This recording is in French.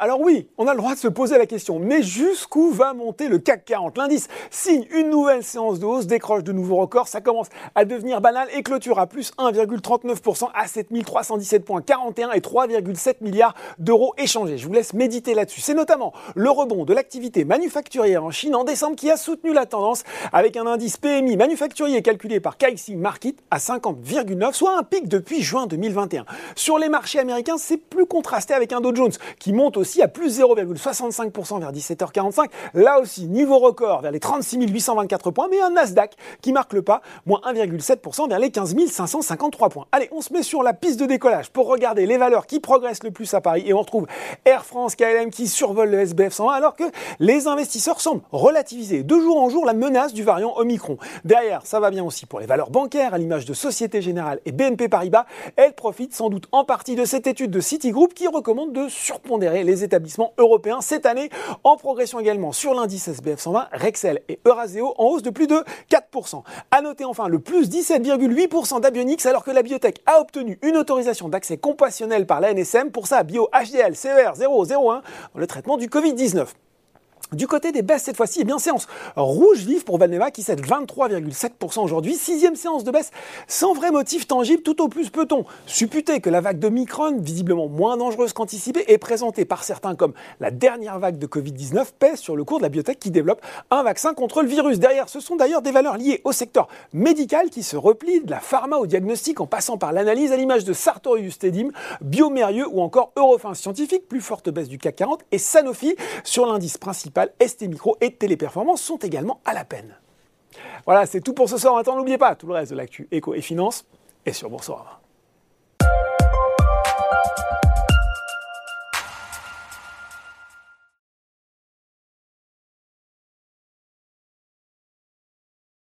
Alors oui, on a le droit de se poser la question, mais jusqu'où va monter le CAC 40 L'indice signe une nouvelle séance de hausse, décroche de nouveaux records, ça commence à devenir banal et clôture à plus 1,39% à 7317 points 41 et 3,7 milliards d'euros échangés. Je vous laisse méditer là-dessus. C'est notamment le rebond de l'activité manufacturière en Chine en décembre qui a soutenu la tendance avec un indice PMI manufacturier calculé par Caixin Market à 50,9, soit un pic depuis juin 2021. Sur les marchés américains, c'est plus contrasté avec un Dow Jones qui monte aussi à plus 0,65% vers 17h45. Là aussi, niveau record vers les 36 824 points, mais un Nasdaq qui marque le pas, moins 1,7% vers les 15 553 points. Allez, on se met sur la piste de décollage pour regarder les valeurs qui progressent le plus à Paris et on retrouve Air France, KLM qui survolent le SBF 120 alors que les investisseurs semblent relativiser de jour en jour la menace du variant Omicron. Derrière, ça va bien aussi pour les valeurs bancaires à l'image de Société Générale et BNP Paribas. Elles profitent sans doute en partie de cette étude de Citigroup qui recommande de surpondérer les établissements européens cette année, en progression également sur l'indice SBF 120, Rexel et Euraseo en hausse de plus de 4%. À noter enfin le plus 17,8% d'Abionix alors que la biotech a obtenu une autorisation d'accès compassionnel par la NSM pour sa bio HDL CER 001 dans le traitement du Covid-19. Du côté des baisses cette fois-ci, eh bien séance rouge vive pour Valneva qui cède 23,7% aujourd'hui, sixième séance de baisse sans vrai motif tangible. Tout au plus peut-on supputer que la vague de Micron, visiblement moins dangereuse qu'anticipée, est présentée par certains comme la dernière vague de Covid-19, pèse sur le cours de la biotech qui développe un vaccin contre le virus. Derrière, ce sont d'ailleurs des valeurs liées au secteur médical qui se replient de la pharma au diagnostic en passant par l'analyse à l'image de Sartorius Tedim, Biomérieux ou encore Eurofins Scientifique, plus forte baisse du CAC 40 et Sanofi sur l'indice principal ST Micro et Téléperformance sont également à la peine. Voilà, c'est tout pour ce soir. Maintenant, n'oubliez pas, tout le reste de l'actu éco et finance est sur Boursorama.